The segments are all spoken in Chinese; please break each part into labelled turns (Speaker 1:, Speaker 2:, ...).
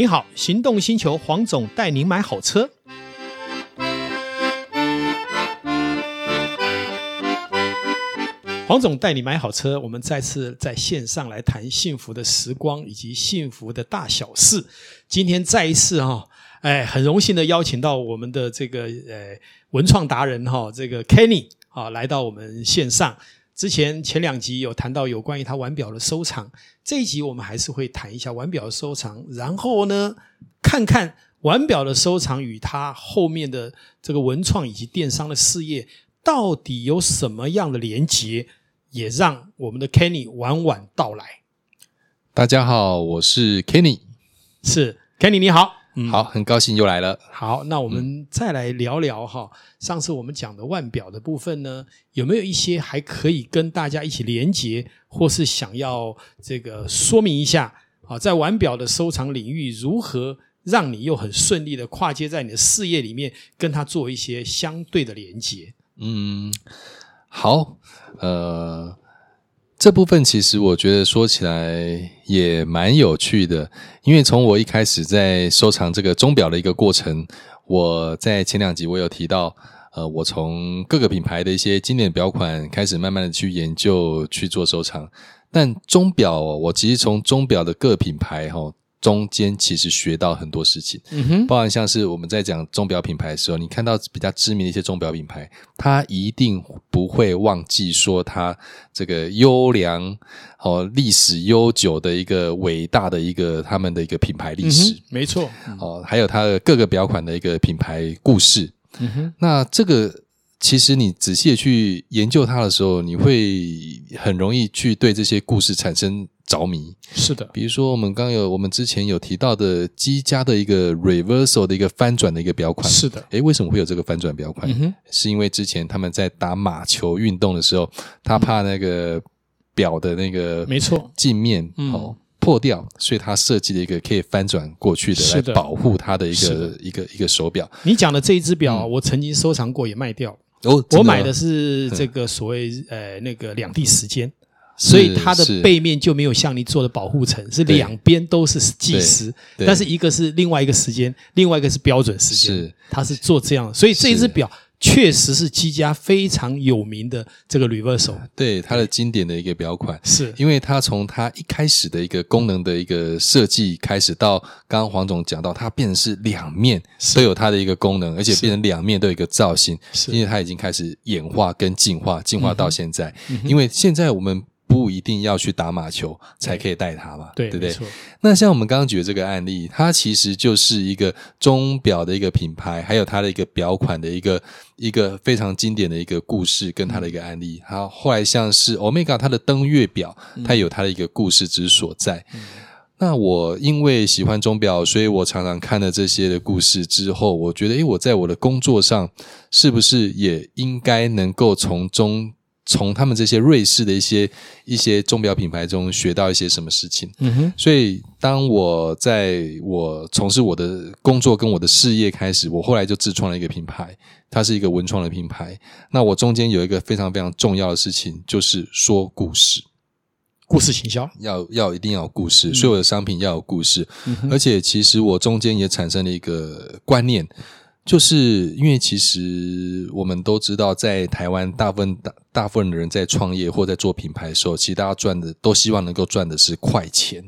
Speaker 1: 你好，行动星球黄总带您买好车。黄总带你买好车，我们再次在线上来谈幸福的时光以及幸福的大小事。今天再一次哈，哎，很荣幸的邀请到我们的这个呃文创达人哈，这个 Kenny 啊来到我们线上。之前前两集有谈到有关于他腕表的收藏，这一集我们还是会谈一下腕表的收藏，然后呢，看看腕表的收藏与他后面的这个文创以及电商的事业到底有什么样的连结，也让我们的 Kenny 晚晚到来。
Speaker 2: 大家好，我是 Kenny，
Speaker 1: 是 Kenny，你好。
Speaker 2: 嗯，好，很高兴又来了。
Speaker 1: 好，那我们再来聊聊哈，上次我们讲的腕表的部分呢，有没有一些还可以跟大家一起连接，或是想要这个说明一下啊，在腕表的收藏领域，如何让你又很顺利的跨界在你的事业里面，跟它做一些相对的连接？
Speaker 2: 嗯，好，呃。这部分其实我觉得说起来也蛮有趣的，因为从我一开始在收藏这个钟表的一个过程，我在前两集我有提到，呃，我从各个品牌的一些经典表款开始慢慢的去研究去做收藏，但钟表我其实从钟表的各品牌哈。中间其实学到很多事情，嗯哼，包含像是我们在讲钟表品牌的时候，你看到比较知名的一些钟表品牌，它一定不会忘记说它这个优良哦历史悠久的一个伟大的一个他们的一个品牌历史，
Speaker 1: 嗯、没错，
Speaker 2: 哦，还有它的各个表款的一个品牌故事，嗯哼，那这个其实你仔细的去研究它的时候，你会很容易去对这些故事产生。着迷。
Speaker 1: 是的，
Speaker 2: 比如说我们刚有我们之前有提到的积家的一个 reversal 的一个翻转的一个表款，
Speaker 1: 是的，
Speaker 2: 诶，为什么会有这个翻转表款？嗯哼，是因为之前他们在打马球运动的时候，他怕那个表的那个没错。镜面哦破掉，所以他设计了一个可以翻转过去的来保护他的一个一个一个手表。
Speaker 1: 你讲的这一只表，我曾经收藏过，也卖掉。
Speaker 2: 哦，
Speaker 1: 我买的是这个所谓呃那个两地时间。所以它的背面就没有像你做的保护层，是两边都是计时，但是一个是另外一个时间，另外一个是标准时间。是，它是做这样，所以这一只表确实是积家非常有名的这个 Reversal，
Speaker 2: 对它的经典的一个表款。
Speaker 1: 是，
Speaker 2: 因为它从它一开始的一个功能的一个设计开始，到刚刚黄总讲到，它变成是两面都有它的一个功能，而且变成两面都有一个造型，是。因为它已经开始演化跟进化，进化到现在。因为现在我们。不一定要去打马球才可以带它嘛，对，对不对？那像我们刚刚举的这个案例，它其实就是一个钟表的一个品牌，还有它的一个表款的一个一个非常经典的一个故事，跟它的一个案例。还有后来像是 Omega 它的登月表，它有它的一个故事之所在。嗯、那我因为喜欢钟表，所以我常常看了这些的故事之后，我觉得，诶，我在我的工作上是不是也应该能够从中。从他们这些瑞士的一些一些钟表品牌中学到一些什么事情？嗯哼。所以当我在我从事我的工作跟我的事业开始，我后来就自创了一个品牌，它是一个文创的品牌。那我中间有一个非常非常重要的事情，就是说故事，
Speaker 1: 故事行销
Speaker 2: 要要一定要有故事，所有的商品要有故事。嗯。而且其实我中间也产生了一个观念。就是因为其实我们都知道，在台湾大部分大大部分的人在创业或在做品牌的时候，其实大家赚的都希望能够赚的是快钱，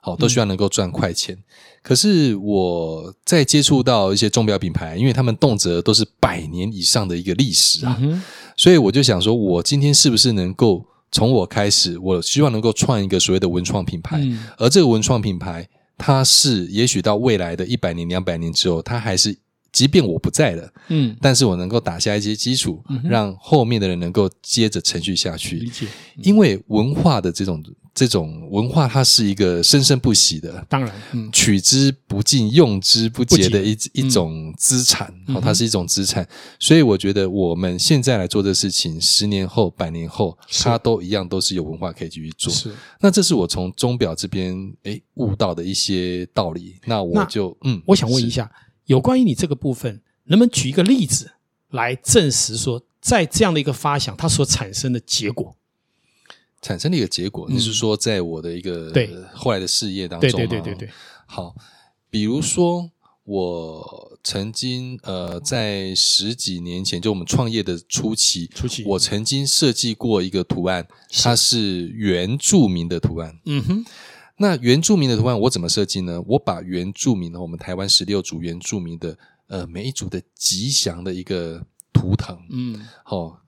Speaker 2: 好，都希望能够赚快钱。嗯。可是我在接触到一些钟表品牌，因为他们动辄都是百年以上的一个历史啊，嗯，所以我就想说，我今天是不是能够从我开始，我希望能够创一个所谓的文创品牌，嗯，而这个文创品牌，它是也许到未来的一百年、两百年之后，它还是。即便我不在了，嗯，但是我能够打下一些基础，嗯，让后面的人能够接着承续下去。理解，嗯，因为文化的这种这种文化，它是一个生生不息的，
Speaker 1: 当然，嗯，
Speaker 2: 取之不尽、用之不竭的一一种资产，嗯，它是一种资产，嗯。所以我觉得我们现在来做这事情，十年后、百年后，它都一样，都是有文化可以继续做。是，那这是我从钟表这边诶悟到的一些道理。那我就嗯，
Speaker 1: 我想问一下。有关于你这个部分，能不能举一个例子来证实说，在这样的一个发想，它所产生的结果，
Speaker 2: 产生的一个结果，你是说在我的一个对。后来的事业当中，
Speaker 1: 对对对对对。
Speaker 2: 好，比如说我曾经呃在十几年前，就我们创业的初期，
Speaker 1: 初期。
Speaker 2: 我曾经设计过一个图案，它是原住民的图案。
Speaker 1: 嗯哼，
Speaker 2: 那原住民的图案我怎么设计呢？我把原住民的我们台湾十六组原住民的呃每一组的吉祥的一个图腾，
Speaker 1: 嗯，
Speaker 2: 好、哦，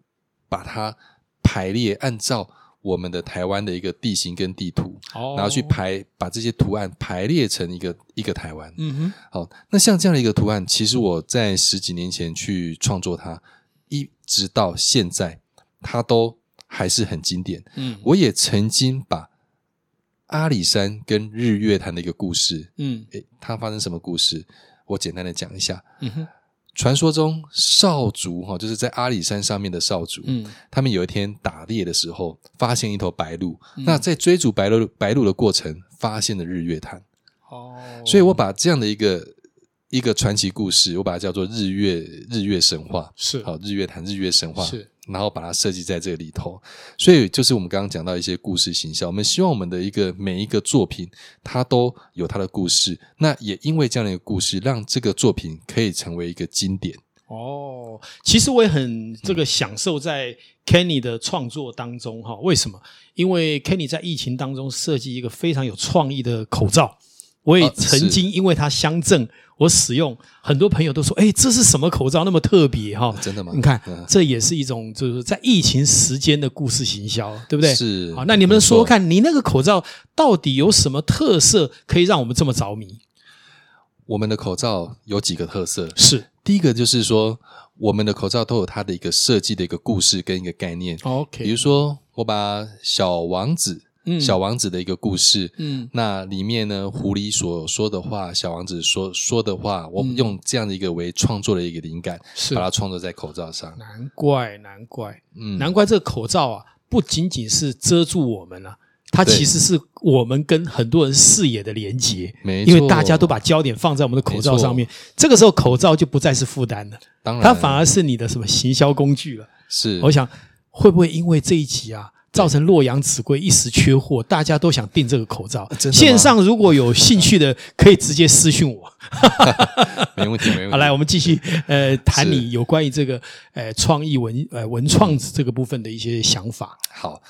Speaker 2: 把它排列按照。我们的台湾的一个地形跟地图，
Speaker 1: 哦，
Speaker 2: 然后去排把这些图案排列成一个一个台湾。
Speaker 1: 嗯哼，
Speaker 2: 好，那像这样的一个图案，其实我在十几年前去创作它，一直到现在，它都还是很经典。
Speaker 1: 嗯，
Speaker 2: 我也曾经把阿里山跟日月潭的一个故事，
Speaker 1: 嗯，
Speaker 2: 诶，它发生什么故事？我简单的讲一下。
Speaker 1: 嗯哼。
Speaker 2: 传说中少族哈，就是在阿里山上面的少族，嗯，他们有一天打猎的时候，发现一头白鹿，嗯、那在追逐白鹿白鹿的过程，发现了日月潭，哦，所以我把这样的一个一个传奇故事，我把它叫做日月日月神话，
Speaker 1: 是
Speaker 2: 好日月潭日月神话
Speaker 1: 是。
Speaker 2: 然后把它设计在这个里头，所以就是我们刚刚讲到一些故事形象，我们希望我们的一个每一个作品，它都有它的故事。那也因为这样的一个故事，让这个作品可以成为一个经典。
Speaker 1: 哦，其实我也很这个享受在 Kenny 的创作当中哈。为什么？因为 Kenny 在疫情当中设计一个非常有创意的口罩。我也曾经因为它相赠，我使用，很多朋友都说：“哎，这是什么口罩那么特别？”哈，
Speaker 2: 真的吗？
Speaker 1: 你看，这也是一种就是在疫情时间的故事行销，对不对？
Speaker 2: 是。
Speaker 1: 好，那你们说说看，你那个口罩到底有什么特色，可以让我们这么着迷？
Speaker 2: 我们的口罩有几个特色？
Speaker 1: 是
Speaker 2: 第一个就是说，我们的口罩都有它的一个设计的一个故事跟一个概念。
Speaker 1: OK，
Speaker 2: 比如说，我把小王子。嗯、小王子的一个故事，嗯，那里面呢，狐狸所说的话，小王子说说的话，我们用这样的一个为创作的一个灵感，是。把它创作在口罩上。
Speaker 1: 难怪，难怪，嗯，难怪这个口罩啊，不仅仅是遮住我们啊，它其实是我们跟很多人视野的连接，没错，因为大家都把焦点放在我们的口罩上面，这个时候口罩就不再是负担了，当然，它反而是你的什么行销工具了。
Speaker 2: 是，
Speaker 1: 我想会不会因为这一集啊？造成洛阳纸贵一时缺货，大家都想订这个口罩。线上如果有兴趣的，可以直接私讯我。
Speaker 2: 没问题，没问题。
Speaker 1: 好，来我们继续呃谈你有关于这个呃创意文呃文创这个部分的一些想法。
Speaker 2: 好。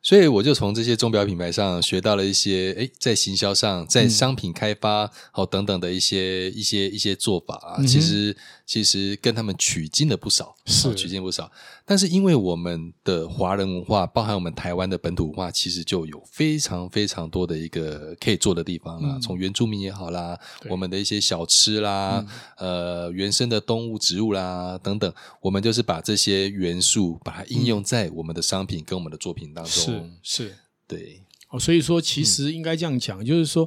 Speaker 2: 所以我就从这些钟表品牌上学到了一些，诶，在行销上，在商品开发好等等的一些一些一些做法啊，其实其实跟他们取经了不少，是取经不少。但是因为我们的华人文化，包含我们台湾的本土文化，其实就有非常非常多的一个可以做的地方啦。从原住民也好啦，我们的一些小吃啦，呃，原生的动物、植物啦等等，我们就是把这些元素把它应用在我们的商品跟我们的作品当中。
Speaker 1: 是是，
Speaker 2: 对
Speaker 1: 哦，所以说其实应该这样讲，嗯、就是说，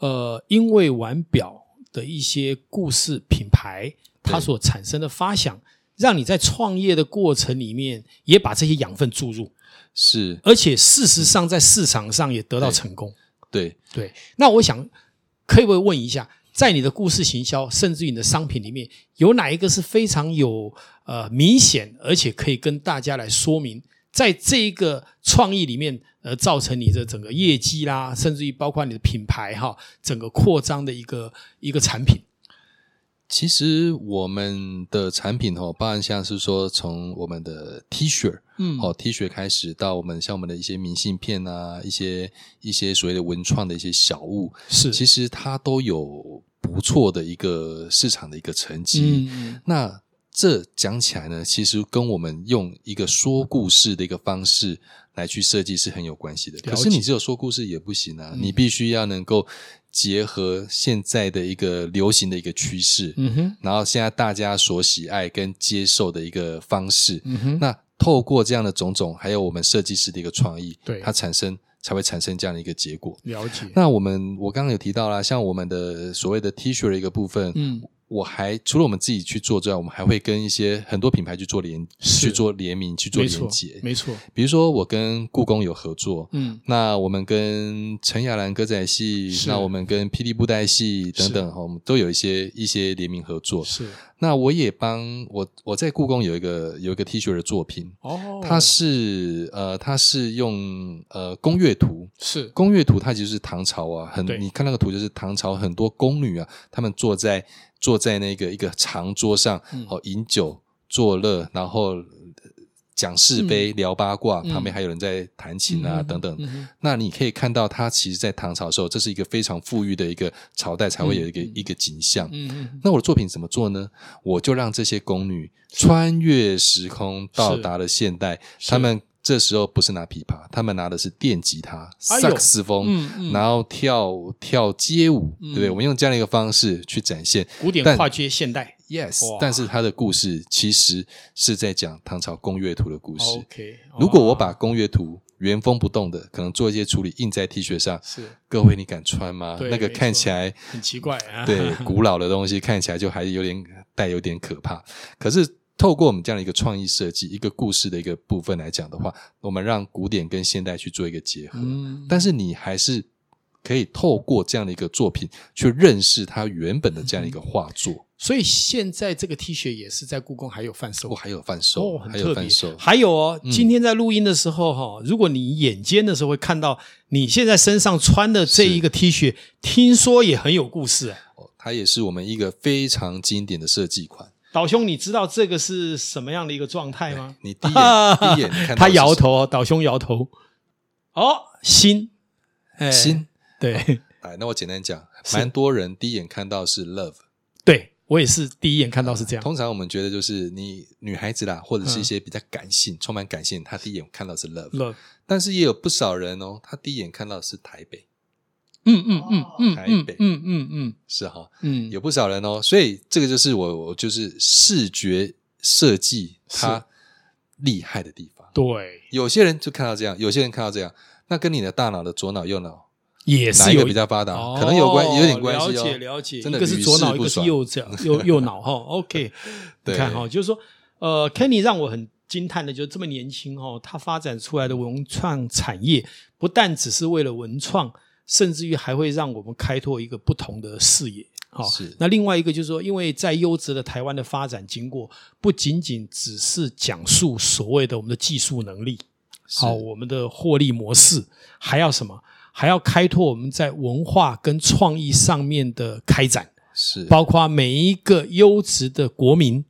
Speaker 1: 呃，因为腕表的一些故事品牌，它所产生的发想，让你在创业的过程里面也把这些养分注入，
Speaker 2: 是，
Speaker 1: 而且事实上在市场上也得到成功。
Speaker 2: 对
Speaker 1: 对，对，那我想可以不可以问一下，在你的故事行销，甚至于你的商品里面，有哪一个是非常有呃明显，而且可以跟大家来说明？在这一个创意里面，呃，造成你的整个业绩啦，甚至于包括你的品牌哈，整个扩张的一个一个产品。
Speaker 2: 其实我们的产品哦，包含像是说从我们的 T 恤，嗯，哦 T 恤开始到我们像我们的一些明信片啊，一些一些所谓的文创的一些小物，是，其实它都有不错的一个市场的一个成绩。嗯，那。这讲起来呢，其实跟我们用一个说故事的一个方式来去设计是很有关系的。可是你只有说故事也不行啊，嗯、你必须要能够结合现在的一个流行的一个趋势，嗯哼，然后现在大家所喜爱跟接受的一个方式，嗯哼，那透过这样的种种，还有我们设计师的一个创意，对，它产生才会产生这样的一个结果。
Speaker 1: 了解。
Speaker 2: 那我们我刚刚有提到啦，像我们的所谓的 T 恤的一个部分，嗯。我还除了我们自己去做之外，我们还会跟一些很多品牌去做联去做联名去做连结，
Speaker 1: 没错。
Speaker 2: 比如说我跟故宫有合作，
Speaker 1: 嗯，
Speaker 2: 那我们跟陈亚兰歌仔戏，那我们跟霹雳布袋戏等等，哈，我们都有一些一些联名合作。
Speaker 1: 是，
Speaker 2: 那我也帮我我在故宫有一个有一个 T 恤的作品，
Speaker 1: 哦，
Speaker 2: 它是呃它是用呃宫乐图，
Speaker 1: 是
Speaker 2: 宫乐图，它其实是唐朝啊，很你看那个图就是唐朝很多宫女啊，她们坐在。坐在那个一个长桌上，哦，饮酒作乐，然后讲是非、聊八卦，旁边还有人在弹琴啊，等等。那你可以看到，他其实，在唐朝的时候，这是一个非常富裕的一个朝代，才会有一个一个景象。那我的作品怎么做呢？我就让这些宫女穿越时空，到达了现代，他们。这时候不是拿琵琶，他们拿的是电吉他、萨克斯风，嗯嗯、然后跳跳街舞，嗯、对不对？我们用这样的一个方式去展现
Speaker 1: 古典跨界现代
Speaker 2: ，yes。但是它的故事其实是在讲唐朝宫乐图的故事。
Speaker 1: OK，
Speaker 2: 如果我把宫乐图原封不动的，可能做一些处理，印在 T 恤上，
Speaker 1: 是
Speaker 2: 各位你敢穿
Speaker 1: 吗？
Speaker 2: 那个看起来
Speaker 1: 很奇怪啊，
Speaker 2: 对，古老的东西看起来就还有点带有点可怕，可是。透过我们这样的一个创意设计，一个故事的一个部分来讲的话，我们让古典跟现代去做一个结合。嗯，但是你还是可以透过这样的一个作品去认识它原本的这样一个画作。嗯、
Speaker 1: 所以现在这个 T 恤也是在故宫还有贩售，
Speaker 2: 哦，还有贩售，
Speaker 1: 哦，很特别。
Speaker 2: 还
Speaker 1: 有哦，今天在录音的时候哈，嗯、如果你眼尖的时候会看到你现在身上穿的这一个 T 恤，听说也很有故事啊。
Speaker 2: 哦，它也是我们一个非常经典的设计款。
Speaker 1: 导兄，你知道这个是什么样的一个状态吗？
Speaker 2: 你第一眼 第一眼看到
Speaker 1: 他摇头哦，导兄摇头。哦，心，
Speaker 2: 心，
Speaker 1: 对。
Speaker 2: 哎，那我简单讲，蛮多人第一眼看到是 love。
Speaker 1: 对，我也是第一眼看到是这样。
Speaker 2: 通常我们觉得就是你女孩子啦，或者是一些比较感性、充满感性，她第一眼看到是 love。love。但是也有不少人哦，他第一眼看到是台北。
Speaker 1: 嗯嗯嗯嗯，
Speaker 2: 台北，
Speaker 1: 嗯嗯嗯，
Speaker 2: 是哈，嗯，有不少人哦，所以这个就是我我就是视觉设计它厉害的地方。
Speaker 1: 对，
Speaker 2: 有些人就看到这样，有些人看到这样，那跟你的大脑的左脑右脑
Speaker 1: 也是
Speaker 2: 哪一个比较发达？可能有关，有点关系哦。
Speaker 1: 了解了解，真的是左脑，一个是右脑，右右脑哈。OK，你看哈，就是说，呃，Kenny 让我很惊叹的，就是这么年轻哈，他发展出来的文创产业，不但只是为了文创。甚至于还会让我们开拓一个不同的视野，好是。那另外一个就是说，因为在优质的台湾的发展经过，不仅仅只是讲述所谓的我们的技术能力，好是，我们的获利模式，还要什么？还要开拓我们在文化跟创意上面的开展，是，包括每一个优质的国民。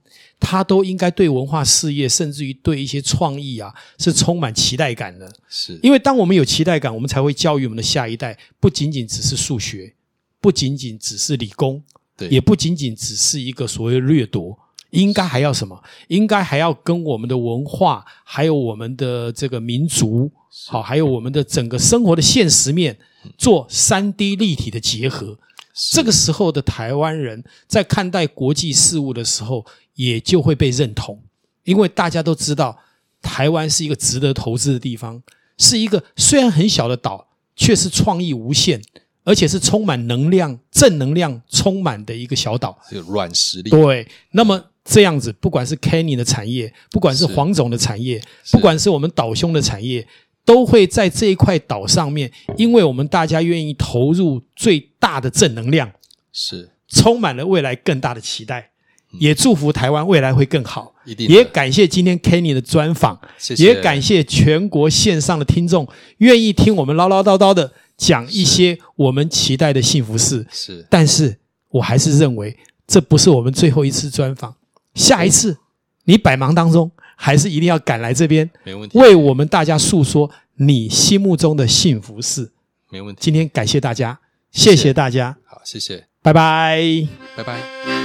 Speaker 1: 他都应该对文化事业，甚至于对一些创意啊，是充满期待感的。是，因为当我们有期待感，我们才会教育我们的下一代，不仅仅只是数学，不仅仅只是理工，对，也不仅仅只是一个所谓掠夺，应该还要什么？应该还要跟我们的文化，还有我们的这个民族，好，还有我们的整个生活的现实面，做三 D 立体的结合。这个时候的台湾人在看待国际事务的时候，也就会被认同，因为大家都知道，台湾是一个值得投资的地方，是一个虽然很小的岛，却是创意无限，而且是充满能量、正能量充满的一个小岛，
Speaker 2: 是软实力。
Speaker 1: 对，那么这样子，不管是 Kenny 的产业，不管是黄总的产业，不管是我们岛兄的产业，都会在这一块岛上面，因为我们大家愿意投入最大的正能量，
Speaker 2: 是。
Speaker 1: 充满了未来更大的期待。也祝福台湾未来会更好，也感谢今天 Kenny 的专访，谢谢，也感谢全国线上的听众愿意听我们唠唠叨叨的讲一些我们期待的幸福事。是，但是我还是认为这不是我们最后一次专访，下一次你百忙当中还是一定要赶来这边，没问题，为我们大家诉说你心目中的幸福事。没问题，今天感谢大家，谢谢大家，
Speaker 2: 好，谢谢，
Speaker 1: 拜拜，
Speaker 2: 拜拜。